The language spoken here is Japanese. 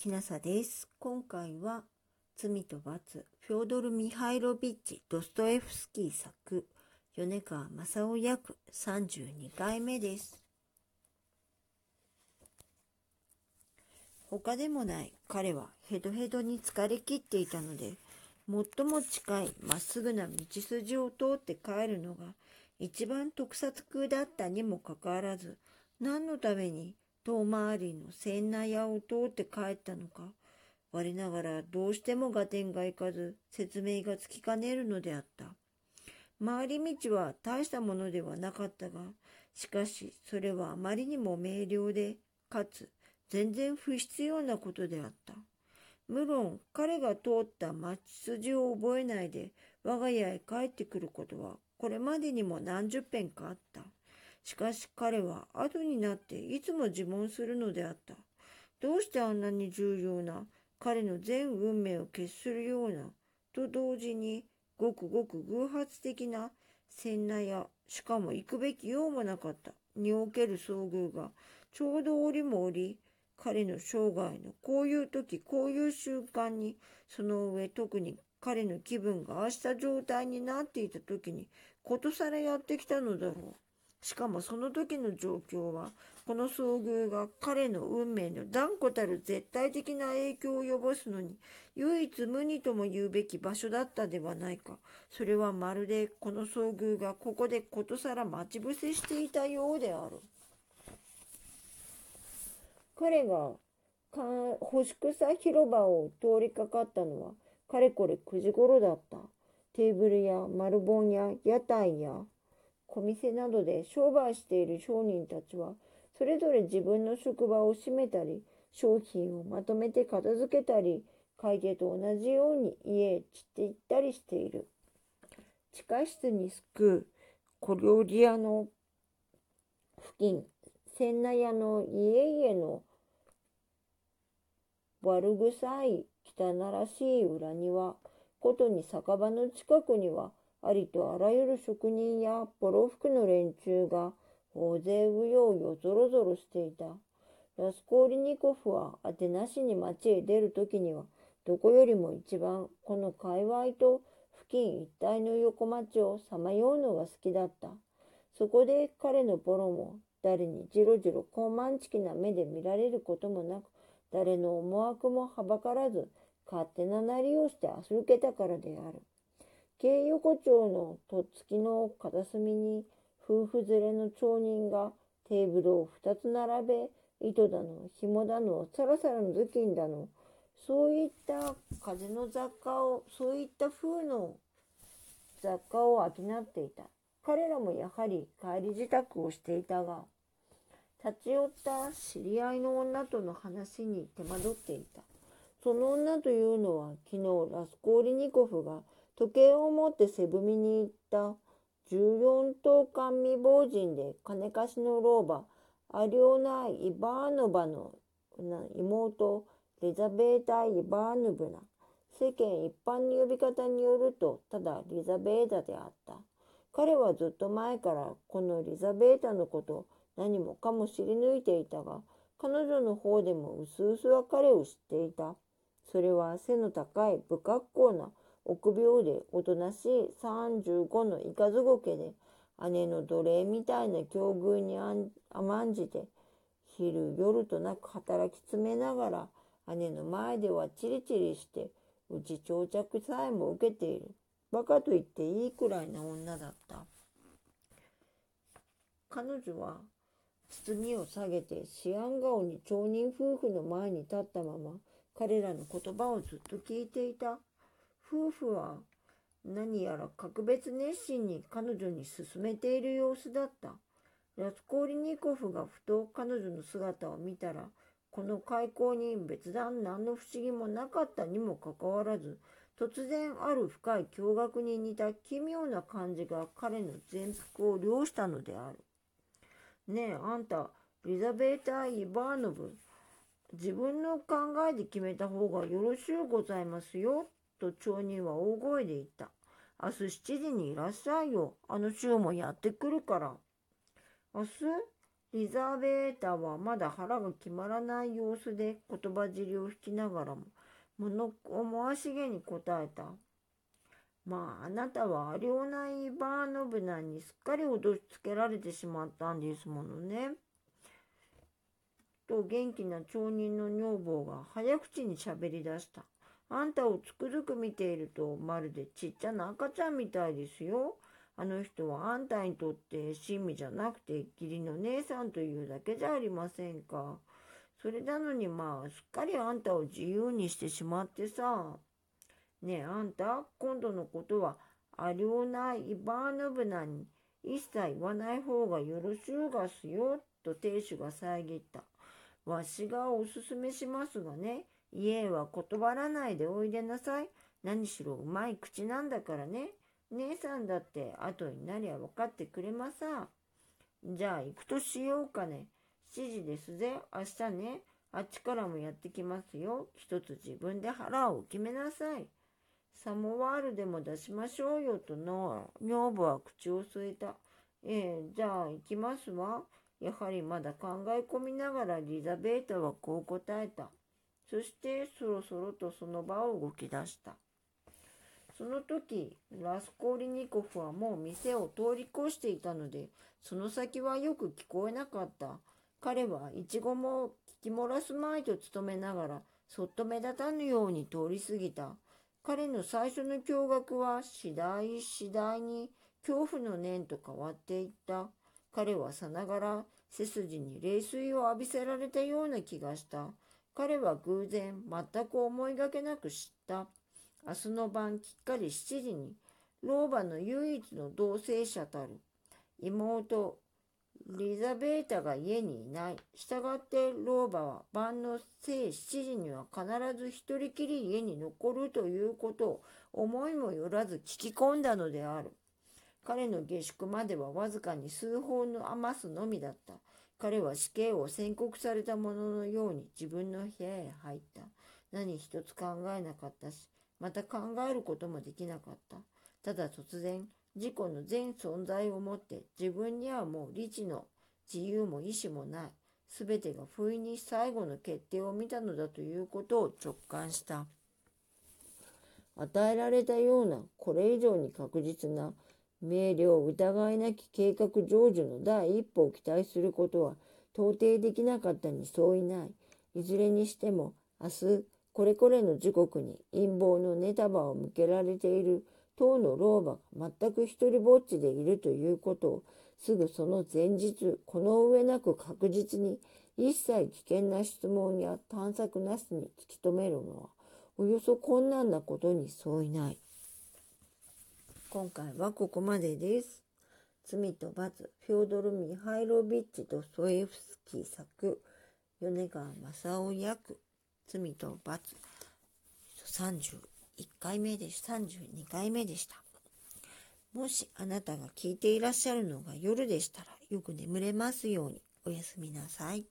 きなさです。今回は罪と罰、フョードル・ミハイロビッチ・ドストエフスキー作、米川正夫役32回目です。他でもない彼はヘドヘドに疲れ切っていたので、最も近いまっすぐな道筋を通って帰るのが一番特撮だったにもかかわらず、何のために遠回りの千内屋を通って帰ったのか、我ながらどうしても合点がいかず説明がつきかねるのであった。回り道は大したものではなかったが、しかしそれはあまりにも明瞭で、かつ全然不必要なことであった。無論彼が通った町筋を覚えないで我が家へ帰ってくることはこれまでにも何十遍かあった。しかし彼は後になっていつも自問するのであった。どうしてあんなに重要な彼の全運命を決するようなと同時にごくごく偶発的な船内やしかも行くべきようもなかったにおける遭遇がちょうど折も折彼の生涯のこういう時こういう習慣にその上特に彼の気分がああした状態になっていた時にことさらやってきたのだろう。しかもその時の状況は、この遭遇が彼の運命の断固たる絶対的な影響を及ぼすのに、唯一無二とも言うべき場所だったではないか。それはまるでこの遭遇がここでことさら待ち伏せしていたようである。彼が星草広場を通りかかったのは、かれこれ9時頃だった。テーブルや丸本や屋台や小店などで商売している商人たちは、それぞれ自分の職場を閉めたり、商品をまとめて片付けたり、会計と同じように家へ散っていったりしている。地下室にすく小料理屋の付近、千奈屋の家々の悪臭い汚らしい裏庭、ことに酒場の近くにはありとあらゆる職人やボロ服の連中が大勢うようよぞろぞろしていた。ラスコーリニコフはあてなしに町へ出るときには、どこよりも一番この界隈と付近一帯の横町をさまようのが好きだった。そこで彼のボロも誰にじろじろ高慢ちきな目で見られることもなく、誰の思惑もはばからず、勝手ななりをしてあすけたからである。京横丁のとっつきの片隅に夫婦連れの町人がテーブルを二つ並べ、糸だの、紐だの、さらさらの頭巾だの、そういった風の雑貨を、そういった風の雑貨を商っていた。彼らもやはり帰り支度をしていたが、立ち寄った知り合いの女との話に手間取っていた。その女というのは昨日ラスコーリニコフが時計を持ってセブミに行った14等官未亡人で金貸しの老婆、アリオナ・イバーヌバの妹、レザベータ・イバーヌブナ。世間一般の呼び方によると、ただリザベータであった。彼はずっと前からこのリザベータのこと何もかも知り抜いていたが、彼女の方でも薄々は彼を知っていた。それは背の高い不格好な臆病でおとなしい35のイカズゴケで姉の奴隷みたいな境遇に甘んじて昼夜となく働き詰めながら姉の前ではチリチリしてうち長着さえも受けている。バカと言っていいくらいな女だった。彼女は包みを下げて思案顔に町人夫婦の前に立ったまま彼らの言葉をずっと聞いていた。夫婦は何やら格別熱心に彼女に勧めている様子だった。ラスコーリニコフがふと彼女の姿を見たら、この開口に別段何の不思議もなかったにもかかわらず、突然ある深い驚愕に似た奇妙な感じが彼の全幅を凌したのである。ねえ、あんた、リザベーター・イバーノブ、自分の考えで決めた方がよろしゅうございますよ、と町人は大声で言った。明日7時にいらっしゃいよ。あの週もやってくるから。明日リザーベーターはまだ腹が決まらない様子で言葉尻を引きながらも、物思わしげに答えた。まあ、あなたはアリオナイバーノブナにすっかり脅しつけられてしまったんですものね。と元気な町人の女房が早口に喋り出した。あんたをつくづく見ているとまるでちっちゃな赤ちゃんみたいですよ。あの人はあんたにとって親身じゃなくて義理の姉さんというだけじゃありませんか。それなのにまあすっかりあんたを自由にしてしまってさ。ねえあんた今度のことはアリオナ・イバーノブナに一切言わない方がよろしゅうがすよと亭主が遮った。わしがおすすめしますがね、家へは断らないでおいでなさい。何しろうまい口なんだからね。姉さんだって後になりゃ分かってくれまさ。じゃあ行くとしようかね。7時ですぜ。明日ね。あっちからもやってきますよ。一つ自分で腹を決めなさい。サモワールでも出しましょうよとの女房は口を据えた。ええじゃあ行きますわ。やはりまだ考え込みながらリザベータはこう答えた。そしてそろそろとその場を動き出した。その時、ラスコーリニコフはもう店を通り越していたので、その先はよく聞こえなかった。彼はイチゴも聞き漏らすまいと努めながら、そっと目立たぬように通り過ぎた。彼の最初の驚愕は次第次第に恐怖の念と変わっていった。彼はさながら背筋に冷水を浴びせられたような気がした。彼は偶然全く思いがけなく知った。明日の晩きっかり7時に老婆の唯一の同性者たる妹リザベータが家にいない。したがって老婆は晩の正7時には必ず一人きり家に残るということを思いもよらず聞き込んだのである。彼の下宿まではわずかに数本の余すのみだった。彼は死刑を宣告されたもののように自分の部屋へ入った。何一つ考えなかったし、また考えることもできなかった。ただ突然、自己の全存在をもって自分にはもう理智の自由も意志もない。すべてが不意に最後の決定を見たのだということを直感した。与えられたようなこれ以上に確実な明瞭疑いなき計画成就の第一歩を期待することは到底できなかったに相違ない。いずれにしても明日これこれの時刻に陰謀のネタバを向けられている当の老婆が全く一人ぼっちでいるということをすぐその前日この上なく確実に一切危険な質問や探索なしに突き止めるのはおよそ困難なことに相違ない。今回はここまでです。罪と罰、フョードル・ミハイロビッチとソエフスキー作、米川正夫役、罪と罰、31回目で32回目でした。もしあなたが聞いていらっしゃるのが夜でしたら、よく眠れますようにおやすみなさい。